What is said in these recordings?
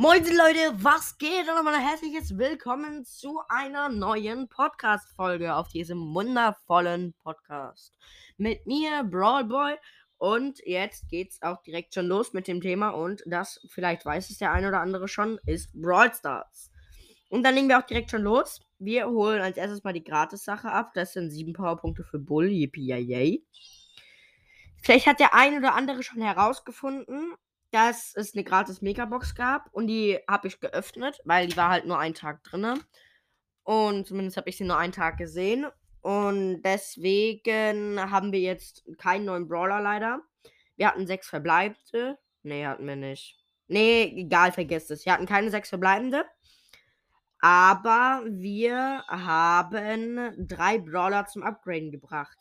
Moin Leute, was geht? Und nochmal ein herzliches Willkommen zu einer neuen Podcast-Folge auf diesem wundervollen Podcast. Mit mir, Brawl Boy. Und jetzt geht's auch direkt schon los mit dem Thema. Und das, vielleicht weiß es der eine oder andere schon, ist Brawl Stars. Und dann legen wir auch direkt schon los. Wir holen als erstes mal die Gratis-Sache ab. Das sind sieben Powerpunkte für Bull. Yippie, yay. Vielleicht hat der eine oder andere schon herausgefunden, dass es eine gratis Megabox gab und die habe ich geöffnet, weil die war halt nur einen Tag drin. Und zumindest habe ich sie nur einen Tag gesehen. Und deswegen haben wir jetzt keinen neuen Brawler leider. Wir hatten sechs Verbleibende. Nee, hatten wir nicht. Nee, egal, vergesst es. Wir hatten keine sechs Verbleibende. Aber wir haben drei Brawler zum Upgraden gebracht.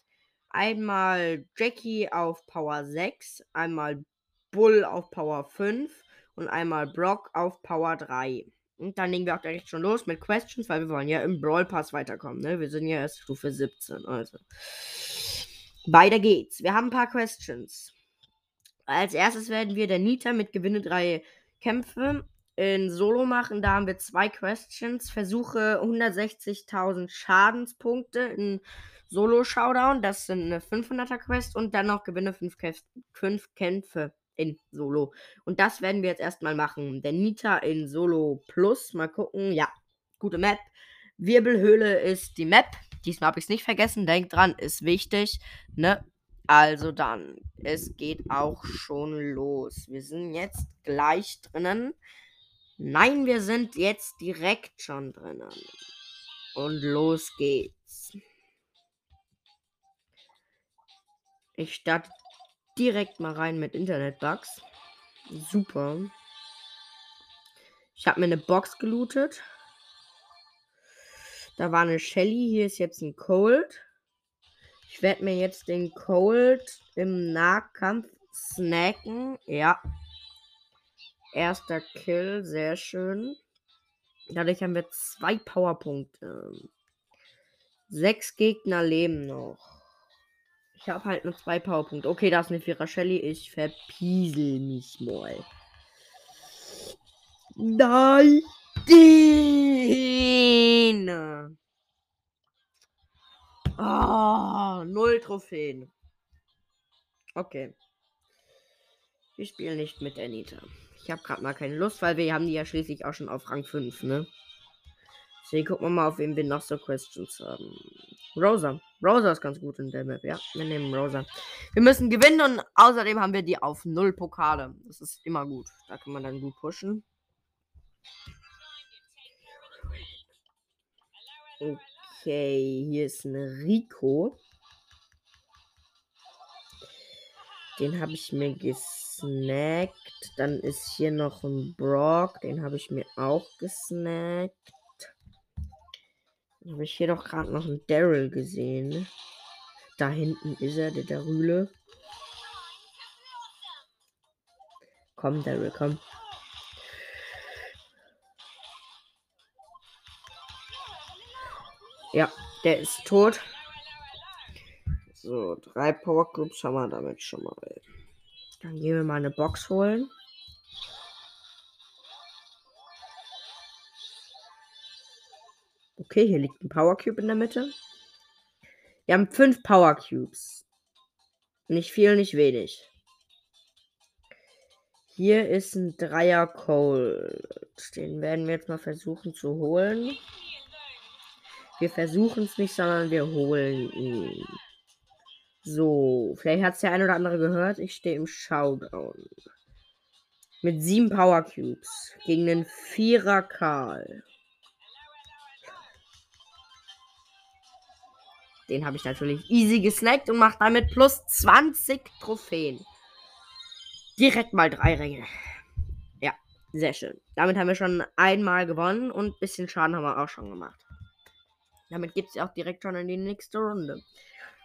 Einmal Jackie auf Power 6, einmal Bull auf Power 5 und einmal Brock auf Power 3. Und dann legen wir auch direkt schon los mit Questions, weil wir wollen ja im Brawl Pass weiterkommen. Ne? Wir sind ja erst Stufe 17. Also. Weiter geht's. Wir haben ein paar Questions. Als erstes werden wir der Nita mit Gewinne 3 Kämpfe in Solo machen. Da haben wir zwei Questions. Versuche 160.000 Schadenspunkte in Solo Showdown. Das sind eine 500er Quest. Und dann noch gewinne 5 Kämpfe in Solo. Und das werden wir jetzt erstmal machen. Der Nita in Solo Plus. Mal gucken. Ja, gute Map. Wirbelhöhle ist die Map. Diesmal habe ich es nicht vergessen. Denkt dran, ist wichtig. Ne? Also dann, es geht auch schon los. Wir sind jetzt gleich drinnen. Nein, wir sind jetzt direkt schon drinnen. Und los geht's. Ich starte direkt mal rein mit Internetbugs. Super. Ich habe mir eine Box gelootet. Da war eine Shelly. Hier ist jetzt ein Cold. Ich werde mir jetzt den Cold im Nahkampf snacken. Ja. Erster Kill. Sehr schön. Dadurch haben wir zwei Powerpunkte. Sechs Gegner leben noch. Ich habe halt nur zwei Powerpunkte. Okay, da ist eine Vierer Shelly. Ich verpiesel mich mal. Nein! Ah, oh, null Trophäen. Okay. Wir spielen nicht mit Anita. Ich habe gerade mal keine Lust, weil wir haben die ja schließlich auch schon auf Rang 5, ne? Deswegen gucken wir mal, auf wen wir noch so Questions haben. Rosa. Rosa ist ganz gut in der Map, ja. Wir nehmen Rosa. Wir müssen gewinnen und außerdem haben wir die auf 0 Pokale. Das ist immer gut. Da kann man dann gut pushen. Okay, hier ist ein Rico. Den habe ich mir gesnackt. Dann ist hier noch ein Brock. Den habe ich mir auch gesnackt. Habe ich hier doch gerade noch einen Daryl gesehen. Da hinten ist er, der Darüle. Komm, Daryl, komm. Ja, der ist tot. So, drei Power Groups haben wir damit schon mal. Dann gehen wir mal eine Box holen. Okay, hier liegt ein Power Cube in der Mitte. Wir haben fünf Power Cubes. Nicht viel, nicht wenig. Hier ist ein Dreier Cold. Den werden wir jetzt mal versuchen zu holen. Wir versuchen es nicht, sondern wir holen ihn. So, vielleicht hat es der ein oder andere gehört. Ich stehe im Showdown. Mit sieben Power Cubes. Gegen den Vierer Karl. Den habe ich natürlich easy gesnackt und mache damit plus 20 Trophäen. Direkt mal drei Ränge. Ja, sehr schön. Damit haben wir schon einmal gewonnen und ein bisschen Schaden haben wir auch schon gemacht. Damit geht es auch direkt schon in die nächste Runde.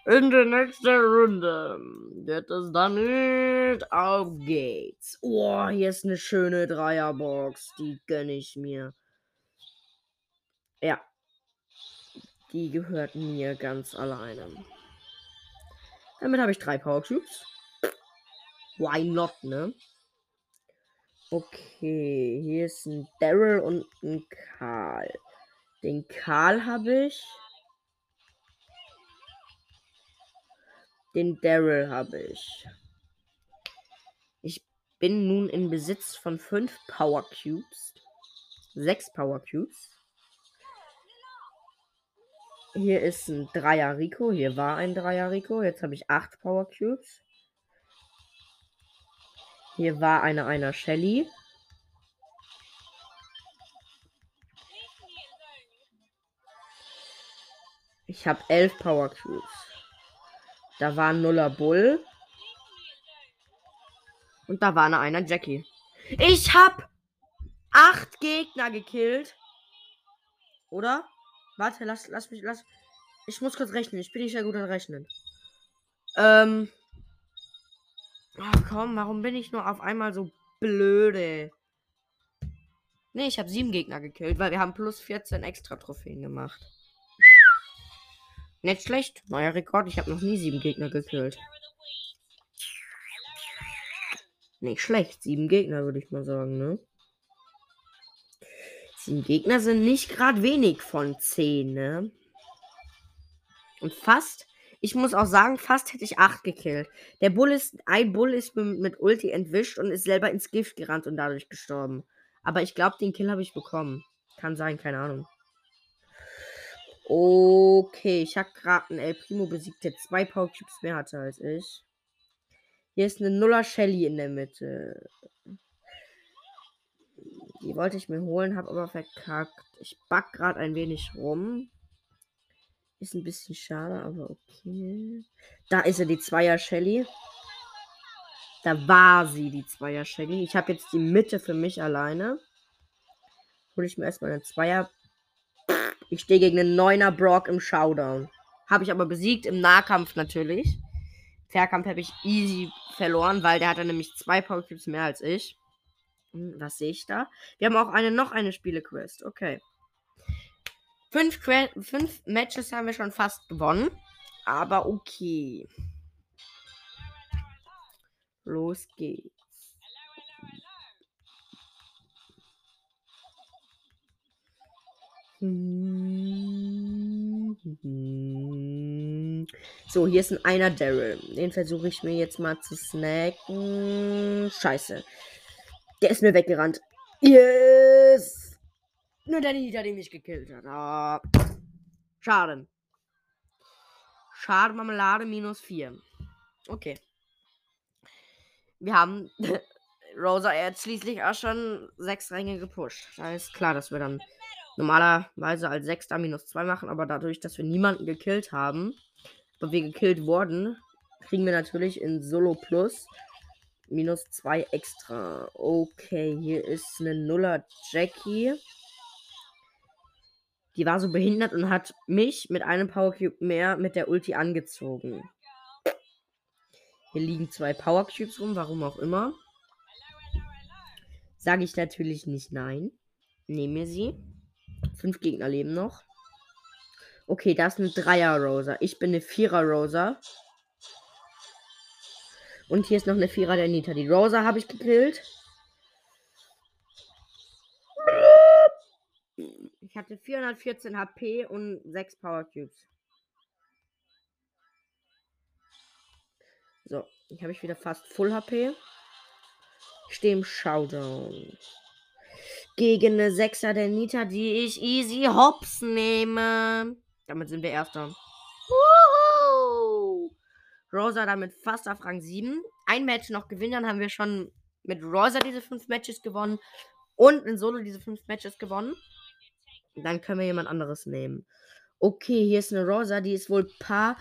In der nächsten Runde wird es dann nicht. Auf geht's. Oh, hier ist eine schöne Dreierbox. Die gönne ich mir. Ja, die gehört mir ganz alleine. Damit habe ich drei Power Cubes. Why not, ne? Okay, hier ist ein Daryl und ein Karl. Den Karl habe ich. Den Daryl habe ich. Ich bin nun in Besitz von fünf Power Cubes. Sechs Power Cubes. Hier ist ein Dreier Rico. Hier war ein Dreier Rico. Jetzt habe ich acht Power Cubes. Hier war eine einer Shelly. Ich habe elf Power Cubes. Da war ein Nuller Bull. Und da war eine einer Jackie. Ich habe acht Gegner gekillt. Oder? Warte, lass, lass mich, lass. Ich muss kurz rechnen. Ich bin nicht sehr gut an Rechnen. Ähm. Ach komm, warum bin ich nur auf einmal so blöde? Ne, ich habe sieben Gegner gekillt, weil wir haben plus 14 extra Trophäen gemacht. Nicht schlecht. Neuer Rekord. Ich habe noch nie sieben Gegner gekillt. Nicht schlecht. Sieben Gegner, würde ich mal sagen, ne? Sieben Gegner sind nicht gerade wenig von zehn, ne? Und fast, ich muss auch sagen, fast hätte ich acht gekillt. Der Bull ist, ein Bull ist mit Ulti entwischt und ist selber ins Gift gerannt und dadurch gestorben. Aber ich glaube, den Kill habe ich bekommen. Kann sein, keine Ahnung. Okay, ich habe gerade einen El Primo besiegt, der zwei Power Cubes mehr hatte als ich. Hier ist eine Nuller Shelly in der Mitte. Die wollte ich mir holen, habe aber verkackt. Ich back gerade ein wenig rum. Ist ein bisschen schade, aber okay. Da ist er, die Zweier Shelly. Da war sie, die Zweier Shelly. Ich habe jetzt die Mitte für mich alleine. Hole ich mir erstmal eine Zweier. Ich stehe gegen einen Neuner Brock im Showdown. Habe ich aber besiegt im Nahkampf natürlich. Fairkampf habe ich easy verloren, weil der hatte nämlich zwei Power Cubes mehr als ich. Hm, was sehe ich da? Wir haben auch eine noch eine Spielequest. Okay. Fünf, fünf Matches haben wir schon fast gewonnen. Aber okay. Los geht's. So, hier ist ein einer Daryl. Den versuche ich mir jetzt mal zu snacken. Scheiße. Der ist mir weggerannt. Yes! Nur der Nita, der mich gekillt hat. Oh. Schaden. Schaden Marmelade minus 4. Okay. Wir haben Rosa jetzt schließlich auch schon sechs Ränge gepusht. Da ist klar, dass wir dann normalerweise als Sechster minus 2 machen, aber dadurch, dass wir niemanden gekillt haben, aber wir gekillt wurden, kriegen wir natürlich in Solo Plus minus 2 extra. Okay, hier ist eine Nuller Jackie. Die war so behindert und hat mich mit einem Power Cube mehr mit der Ulti angezogen. Hier liegen zwei Power Cubes rum, warum auch immer. Sage ich natürlich nicht nein. Nehme mir sie. Fünf Gegner leben noch. Okay, da ist eine Dreier-Rosa. Ich bin eine Vierer-Rosa. Und hier ist noch eine Vierer der Nita. Die Rosa habe ich gekillt. Ich hatte 414 HP und 6 Power Cubes. So, ich habe ich wieder fast Full HP. Ich stehe im Showdown. Gegen eine Sechser der Nita, die ich easy hops nehme. Damit sind wir Erster. Rosa damit fast auf Rang 7. Ein Match noch gewinnen, dann haben wir schon mit Rosa diese fünf Matches gewonnen und in Solo diese fünf Matches gewonnen. Dann können wir jemand anderes nehmen. Okay, hier ist eine Rosa, die ist wohl paar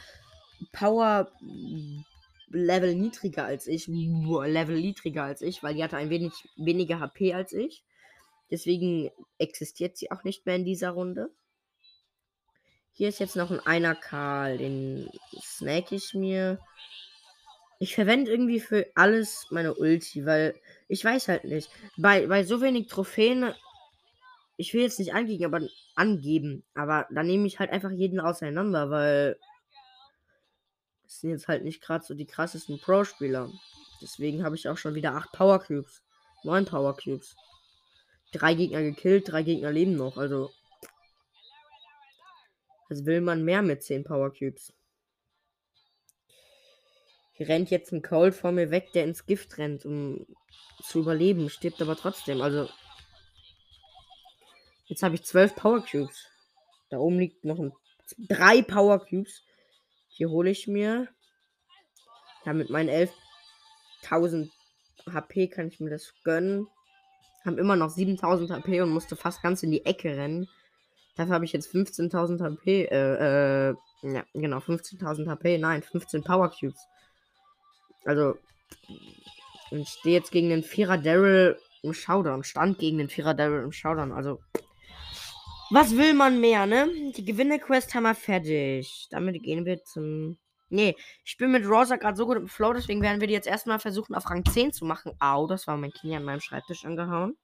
Power Level niedriger als ich. Level niedriger als ich, weil die hatte ein wenig weniger HP als ich. Deswegen existiert sie auch nicht mehr in dieser Runde. Hier ist jetzt noch ein einer Karl. Den snack ich mir. Ich verwende irgendwie für alles meine Ulti, weil ich weiß halt nicht. Bei, bei so wenig Trophäen. Ich will jetzt nicht angeben, aber angeben. Aber dann nehme ich halt einfach jeden auseinander, weil. Das sind jetzt halt nicht gerade so die krassesten Pro-Spieler. Deswegen habe ich auch schon wieder 8 Power Cubes. Neun Power Cubes. Drei Gegner gekillt, drei Gegner leben noch. Also. Was will man mehr mit zehn Power Cubes? Hier rennt jetzt ein Cold vor mir weg, der ins Gift rennt, um zu überleben, stirbt aber trotzdem. Also. Jetzt habe ich zwölf Power Cubes. Da oben liegt noch ein, drei Power Cubes. Hier hole ich mir. Ja, mit meinen 11.000 HP kann ich mir das gönnen. Haben immer noch 7000 HP und musste fast ganz in die Ecke rennen. Dafür habe ich jetzt 15.000 HP. Äh, äh, ja, genau, 15.000 HP. Nein, 15 Power Cubes. Also, ich stehe jetzt gegen den Vierer Daryl im Showdown. Stand gegen den Vierer Daryl im Showdown. Also, was will man mehr, ne? Die Gewinne-Quest haben wir fertig. Damit gehen wir zum. Nee, ich bin mit Rosa gerade so gut im Flow, deswegen werden wir die jetzt erstmal versuchen, auf Rang 10 zu machen. Au, das war mein Knie an meinem Schreibtisch angehauen.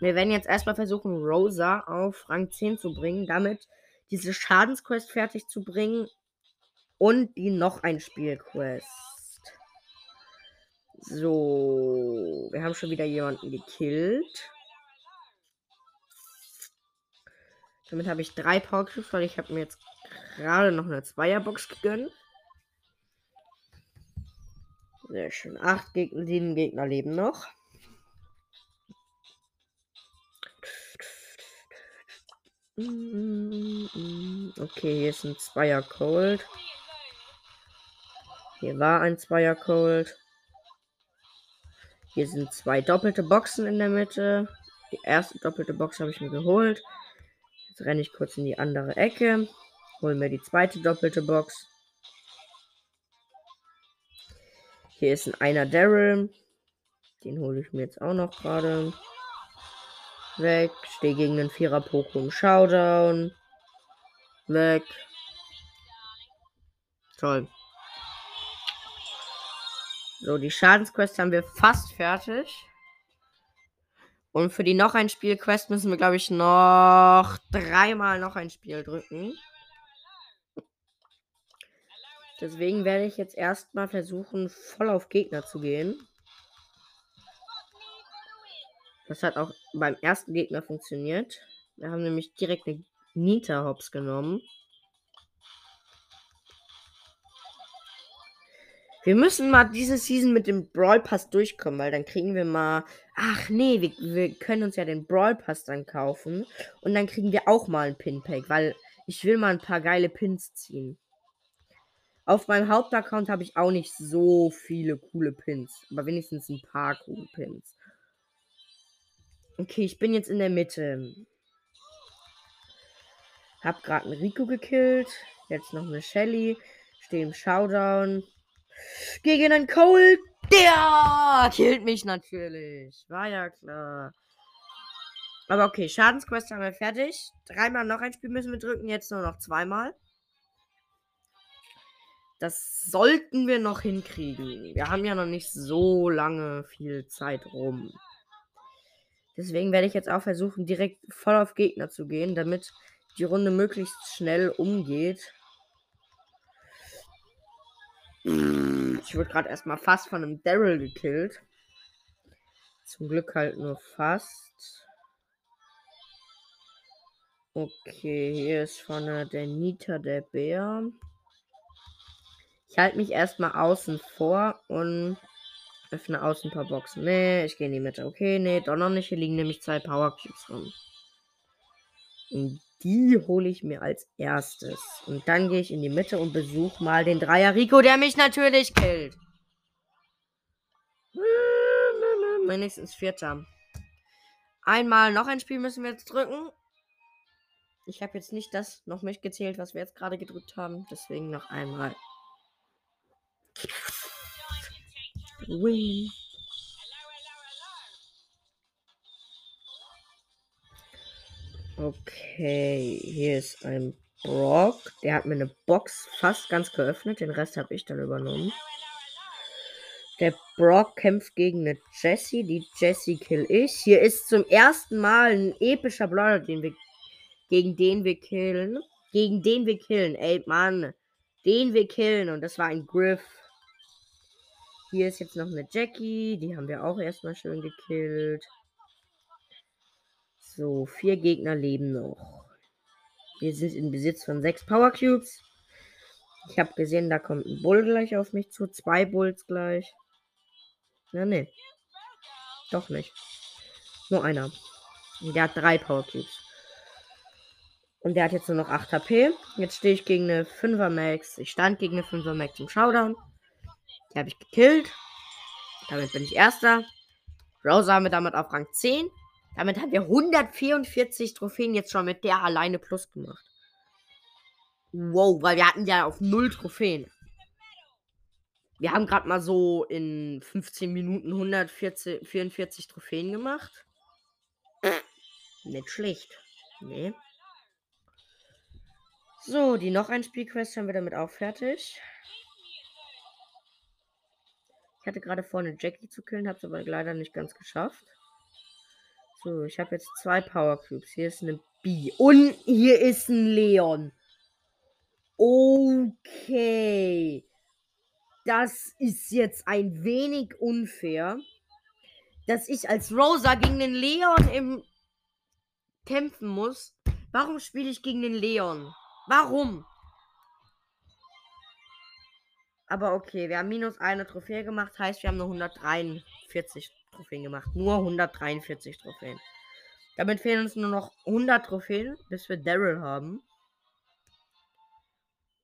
Wir werden jetzt erstmal versuchen, Rosa auf Rang 10 zu bringen, damit diese Schadensquest fertig zu bringen und die noch ein Spielquest. So, wir haben schon wieder jemanden gekillt. Damit habe ich drei Power Cubes, weil ich habe mir jetzt gerade noch eine Zweierbox gegönnt. Sehr schön. Acht Gegner, sieben Gegner leben noch. Okay, hier ist ein Zweier Cold. Hier war ein Zweier Cold. Hier sind zwei doppelte Boxen in der Mitte. Die erste doppelte Box habe ich mir geholt. Jetzt renne ich kurz in die andere Ecke. Hol mir die zweite doppelte Box. Hier ist ein einer Daryl. Den hole ich mir jetzt auch noch gerade. Weg. Stehe gegen den Vierer im Showdown. Weg. Toll. So, die Schadensquest haben wir fast fertig. Und für die noch ein Spiel Quest müssen wir, glaube ich, noch dreimal noch ein Spiel drücken. Deswegen werde ich jetzt erstmal versuchen, voll auf Gegner zu gehen. Das hat auch beim ersten Gegner funktioniert. Wir haben nämlich direkt eine Nita Hops genommen. Wir müssen mal diese Season mit dem Brawl Pass durchkommen, weil dann kriegen wir mal. Ach nee, wir, wir können uns ja den Brawl Pass dann kaufen. Und dann kriegen wir auch mal ein Pin-Pack, weil ich will mal ein paar geile Pins ziehen. Auf meinem Hauptaccount habe ich auch nicht so viele coole Pins. Aber wenigstens ein paar coole Pins. Okay, ich bin jetzt in der Mitte. Hab gerade einen Rico gekillt. Jetzt noch eine Shelly. Stehe im Showdown. Gegen einen Cole. Der killt mich natürlich. War ja klar. Aber okay, Schadensquest haben wir fertig. Dreimal noch ein Spiel müssen wir drücken, jetzt nur noch zweimal. Das sollten wir noch hinkriegen. Wir haben ja noch nicht so lange viel Zeit rum. Deswegen werde ich jetzt auch versuchen, direkt voll auf Gegner zu gehen, damit die Runde möglichst schnell umgeht. Ich wurde gerade erstmal fast von einem Daryl gekillt. Zum Glück halt nur fast. Okay, hier ist vorne der Nita der Bär. Ich halte mich erstmal außen vor und öffne außen ein paar Boxen. Nee, ich gehe in die Mitte. Okay, nee, doch noch nicht. Hier liegen nämlich zwei Power Cubes rum. Und die hole ich mir als erstes. Und dann gehe ich in die Mitte und besuche mal den Dreier Rico, der mich natürlich killt. Wenigstens Vierter. Einmal noch ein Spiel müssen wir jetzt drücken. Ich habe jetzt nicht das noch mitgezählt, was wir jetzt gerade gedrückt haben. Deswegen noch einmal. Wing. Okay, hier ist ein Brock. Der hat mir eine Box fast ganz geöffnet. Den Rest habe ich dann übernommen. Der Brock kämpft gegen eine Jessie. Die Jessie kill ich. Hier ist zum ersten Mal ein epischer Brawler, den wir, gegen den wir killen. Gegen den wir killen. Ey, Mann. Den wir killen. Und das war ein Griff. Hier ist jetzt noch eine Jackie. Die haben wir auch erstmal schön gekillt. So, vier Gegner leben noch. Wir sind in Besitz von sechs Power Cubes. Ich habe gesehen, da kommt ein Bull gleich auf mich zu. Zwei Bulls gleich. Na, nee. Doch nicht. Nur einer. Der hat drei Power Cubes. Und der hat jetzt nur noch 8 HP. Jetzt stehe ich gegen eine 5er Max. Ich stand gegen eine 5er Max im Showdown. Die habe ich gekillt. Damit bin ich Erster. Rosa haben wir damit auf Rang 10. Damit haben wir 144 Trophäen jetzt schon mit der alleine plus gemacht. Wow, weil wir hatten ja auf 0 Trophäen. Wir haben gerade mal so in 15 Minuten 144 Trophäen gemacht. Nicht schlecht. Nee. So, die noch ein Spielquest haben wir damit auch fertig. Hatte gerade vor, eine Jackie zu killen, habe es aber leider nicht ganz geschafft. So, ich habe jetzt zwei Power Cubes. Hier ist eine B. Und hier ist ein Leon. Okay. Das ist jetzt ein wenig unfair, dass ich als Rosa gegen den Leon im kämpfen muss. Warum spiele ich gegen den Leon? Warum? Aber okay, wir haben minus eine Trophäe gemacht, heißt wir haben nur 143 Trophäen gemacht. Nur 143 Trophäen. Damit fehlen uns nur noch 100 Trophäen, bis wir Daryl haben.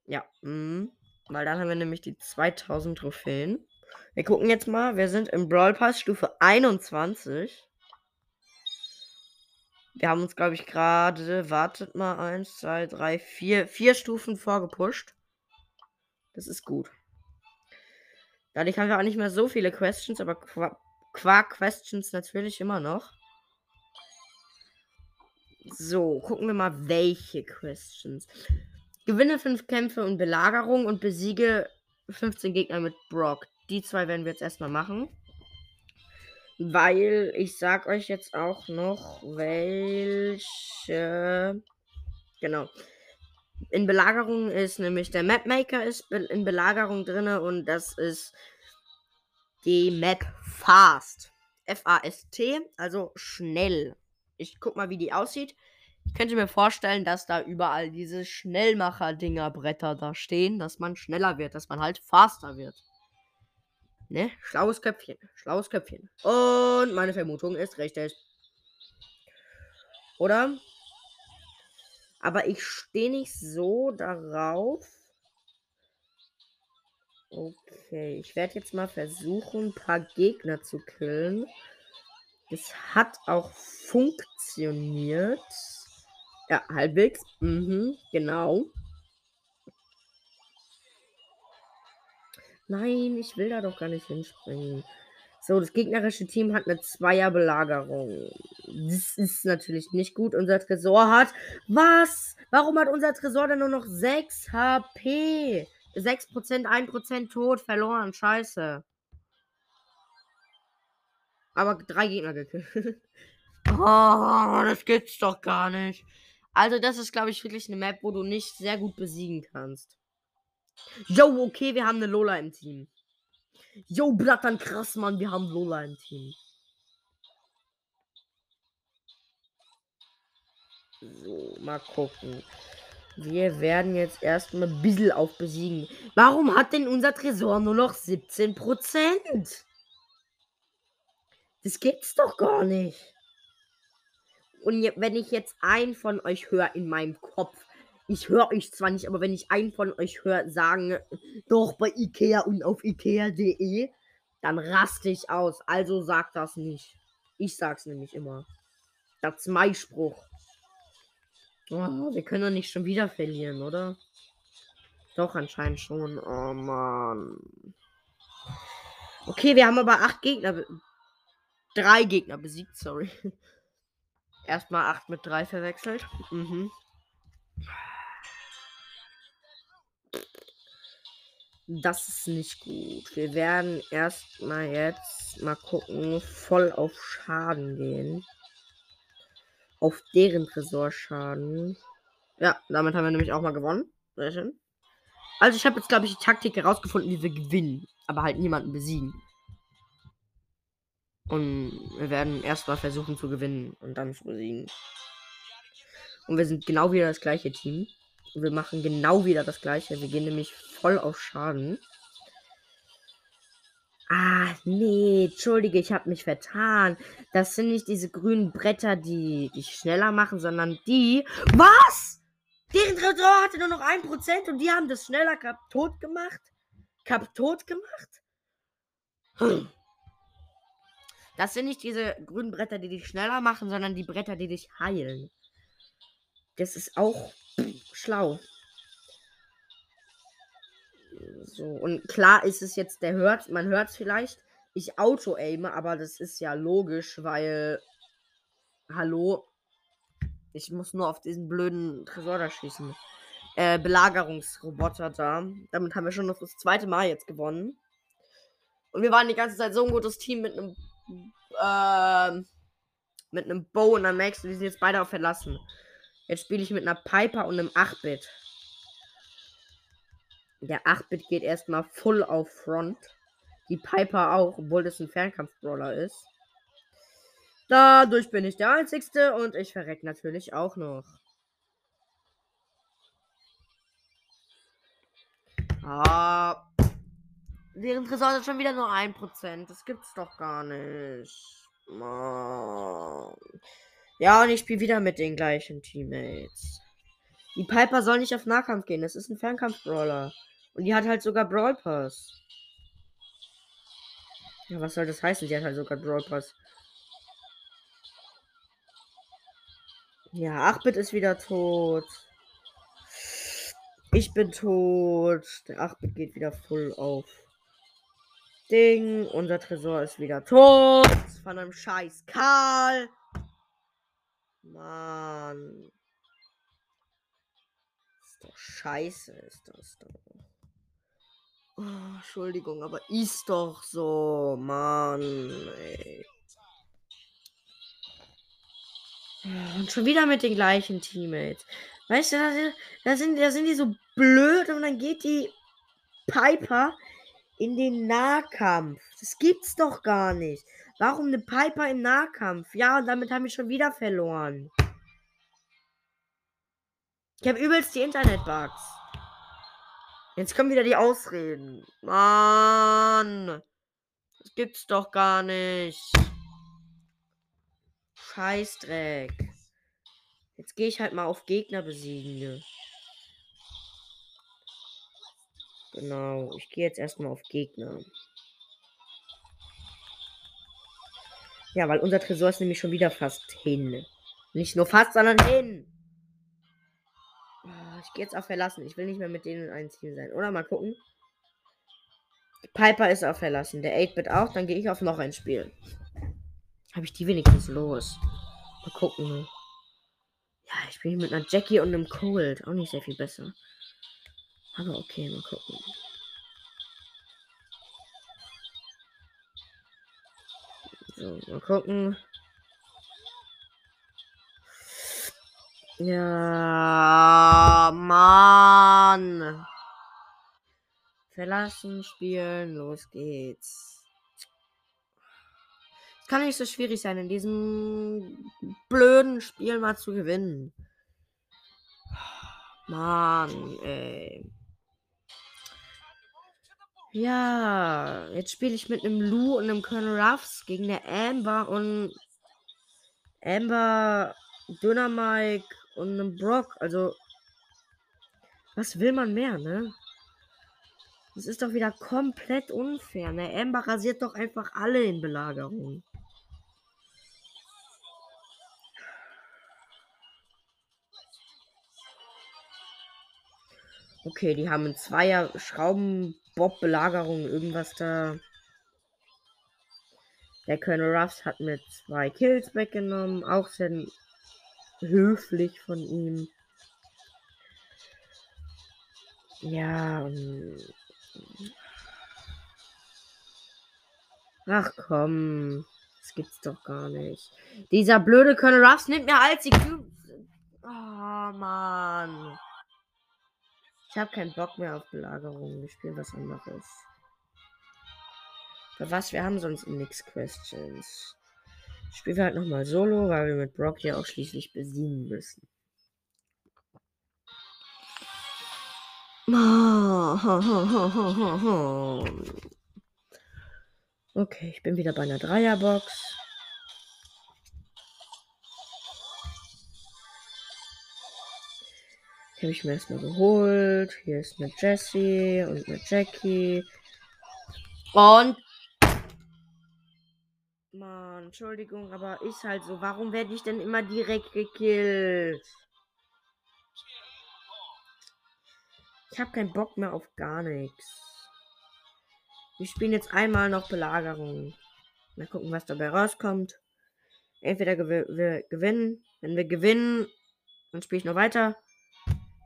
Ja, mh. weil dann haben wir nämlich die 2000 Trophäen. Wir gucken jetzt mal, wir sind im Brawl Pass Stufe 21. Wir haben uns, glaube ich, gerade, wartet mal, eins, zwei, drei, vier, vier Stufen vorgepusht. Das ist gut. Dadurch haben wir auch nicht mehr so viele Questions, aber qua, Questions natürlich immer noch. So, gucken wir mal, welche Questions. Gewinne fünf Kämpfe und Belagerung und besiege 15 Gegner mit Brock. Die zwei werden wir jetzt erstmal machen. Weil ich sag euch jetzt auch noch, welche. Genau. In Belagerung ist nämlich der Mapmaker ist in Belagerung drin und das ist die Map Fast. F-A-S-T, also schnell. Ich guck mal, wie die aussieht. Ich könnte mir vorstellen, dass da überall diese Schnellmacher-Dinger-Bretter da stehen, dass man schneller wird, dass man halt faster wird. Ne? Schlaues Köpfchen. Schlaues Köpfchen. Und meine Vermutung ist richtig. Oder? Aber ich stehe nicht so darauf. Okay, ich werde jetzt mal versuchen, ein paar Gegner zu killen. Das hat auch funktioniert. Ja, halbwegs. Mhm, genau. Nein, ich will da doch gar nicht hinspringen. So, das gegnerische Team hat eine Zweierbelagerung. Das ist natürlich nicht gut. Unser Tresor hat. Was? Warum hat unser Tresor denn nur noch 6 HP? 6%, 1% tot, verloren. Scheiße. Aber drei Gegner gekillt. oh, das gibt's doch gar nicht. Also, das ist, glaube ich, wirklich eine Map, wo du nicht sehr gut besiegen kannst. Jo, okay, wir haben eine Lola im Team. Jo, Blattern, krass, Mann, wir haben Lola im Team. So, mal gucken. Wir werden jetzt erstmal ein bisschen auf besiegen. Warum hat denn unser Tresor nur noch 17%? Das gibt's doch gar nicht. Und wenn ich jetzt einen von euch höre in meinem Kopf, ich höre euch zwar nicht, aber wenn ich einen von euch höre sagen, doch bei Ikea und auf Ikea.de, dann raste ich aus. Also sagt das nicht. Ich sag's nämlich immer. Das ist mein Spruch. Oh, wir können doch nicht schon wieder verlieren, oder? Doch, anscheinend schon. Oh Mann. Okay, wir haben aber acht Gegner. Drei Gegner besiegt, sorry. Erstmal acht mit drei verwechselt. Mhm. Das ist nicht gut. Wir werden erstmal jetzt mal gucken, voll auf Schaden gehen. Auf deren Tresorschaden. Ja, damit haben wir nämlich auch mal gewonnen. Sehr schön. Also ich habe jetzt, glaube ich, die Taktik herausgefunden, wie wir gewinnen. aber halt niemanden besiegen. Und wir werden erstmal versuchen zu gewinnen und dann zu besiegen. Und wir sind genau wieder das gleiche Team. Wir machen genau wieder das gleiche. Wir gehen nämlich voll auf Schaden. Ah, nee, entschuldige, ich habe mich vertan. Das sind nicht diese grünen Bretter, die dich schneller machen, sondern die. Was? Deren Tresor hatte nur noch 1% und die haben das schneller kaputt gemacht? Kaputt gemacht? Hm. Das sind nicht diese grünen Bretter, die dich schneller machen, sondern die Bretter, die dich heilen. Das ist auch schlau. So, und klar ist es jetzt, der hört, man hört es vielleicht, ich auto-aime, aber das ist ja logisch, weil, hallo, ich muss nur auf diesen blöden Tresor da schießen. Äh, Belagerungsroboter da. Damit haben wir schon noch das zweite Mal jetzt gewonnen. Und wir waren die ganze Zeit so ein gutes Team mit einem, äh, mit einem Bow und einem Max. Und die sind jetzt beide auf verlassen. Jetzt spiele ich mit einer Piper und einem 8-Bit. Der 8-Bit geht erstmal full auf Front. Die Piper auch, obwohl das ein Fernkampf-Brawler ist. Dadurch bin ich der Einzigste und ich verreck natürlich auch noch. Ah. Deren Tresor hat schon wieder nur 1%. Das gibt's doch gar nicht. Mann. Ja, und ich spiele wieder mit den gleichen Teammates. Die Piper soll nicht auf Nahkampf gehen. Das ist ein Fernkampf-Brawler. Und die hat halt sogar Brawl Pass. Ja, was soll das heißen? Die hat halt sogar Brawl Pass. Ja, 8-Bit ist wieder tot. Ich bin tot. Der 8-Bit geht wieder voll auf. Ding. Unser Tresor ist wieder tot. Von einem scheiß Karl. Mann. Ist doch scheiße, ist das doch. Oh, Entschuldigung, aber ist doch so, Mann, ey. Und schon wieder mit den gleichen Teammates. Weißt du, da, da, sind, da sind die so blöd und dann geht die Piper in den Nahkampf. Das gibt's doch gar nicht. Warum eine Piper im Nahkampf? Ja, und damit haben wir schon wieder verloren. Ich habe übelst die Internetbugs. Jetzt kommen wieder die Ausreden. Mann. Das gibt's doch gar nicht. Scheißdreck. Jetzt gehe ich halt mal auf Gegner besiegen. Genau. Ich gehe jetzt erstmal auf Gegner. Ja, weil unser Tresor ist nämlich schon wieder fast hin. Nicht nur fast, sondern hin. Ich gehe jetzt auf Verlassen. Ich will nicht mehr mit denen in einem Team sein. Oder mal gucken. Piper ist auf Verlassen. Der 8-Bit auch. Dann gehe ich auf noch ein Spiel. Habe ich die wenigstens los? Mal gucken. Ja, ich spiele mit einer Jackie und einem Cold. Auch nicht sehr viel besser. Aber okay, mal gucken. Mal gucken. Ja, Mann. Verlassen, spielen, los geht's. Es kann nicht so schwierig sein, in diesem blöden Spiel mal zu gewinnen. Mann, ey. Ja, jetzt spiele ich mit einem Lou und einem Colonel Ruffs gegen der Amber und Amber, Dynamike und einem Brock. Also, was will man mehr, ne? Das ist doch wieder komplett unfair. Ne? Amber rasiert doch einfach alle in Belagerung. Okay, die haben ein Zweier Schraubenbob-Belagerung, irgendwas da. Der Colonel Ruffs hat mir zwei Kills weggenommen. Auch sehr höflich von ihm. Ja. Ach komm. Das gibt's doch gar nicht. Dieser blöde Colonel Ruffs nimmt mir als die Cubes. Oh, Mann. Ich habe keinen Bock mehr auf Belagerung. Ich spiele was anderes. Für was? Wir haben sonst nix Questions. Spielen wir halt nochmal Solo, weil wir mit Brock ja auch schließlich besiegen müssen. Okay, ich bin wieder bei einer Dreierbox. Habe ich mir erstmal geholt. Hier ist eine Jessie und eine Jackie. Und. Mann, Entschuldigung, aber ist halt so. Warum werde ich denn immer direkt gekillt? Ich habe keinen Bock mehr auf gar nichts. Wir spielen jetzt einmal noch Belagerung. Mal gucken, was dabei rauskommt. Entweder gew wir gewinnen. Wenn wir gewinnen, dann spiele ich noch weiter.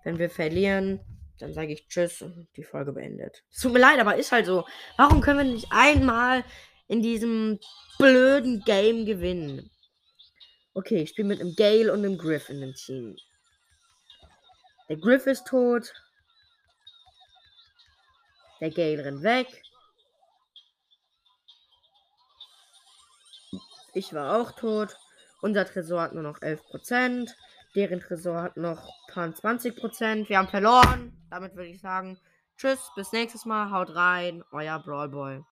Wenn wir verlieren, dann sage ich Tschüss und die Folge beendet. Es tut mir leid, aber ist halt so. Warum können wir nicht einmal in diesem blöden Game gewinnen? Okay, ich spiele mit einem Gale und einem Griff in dem Team. Der Griff ist tot. Der Gale rennt weg. Ich war auch tot. Unser Tresor hat nur noch 11%. Deren Tresor hat noch 20%. Wir haben verloren. Damit würde ich sagen, tschüss, bis nächstes Mal. Haut rein. Euer Brawlboy.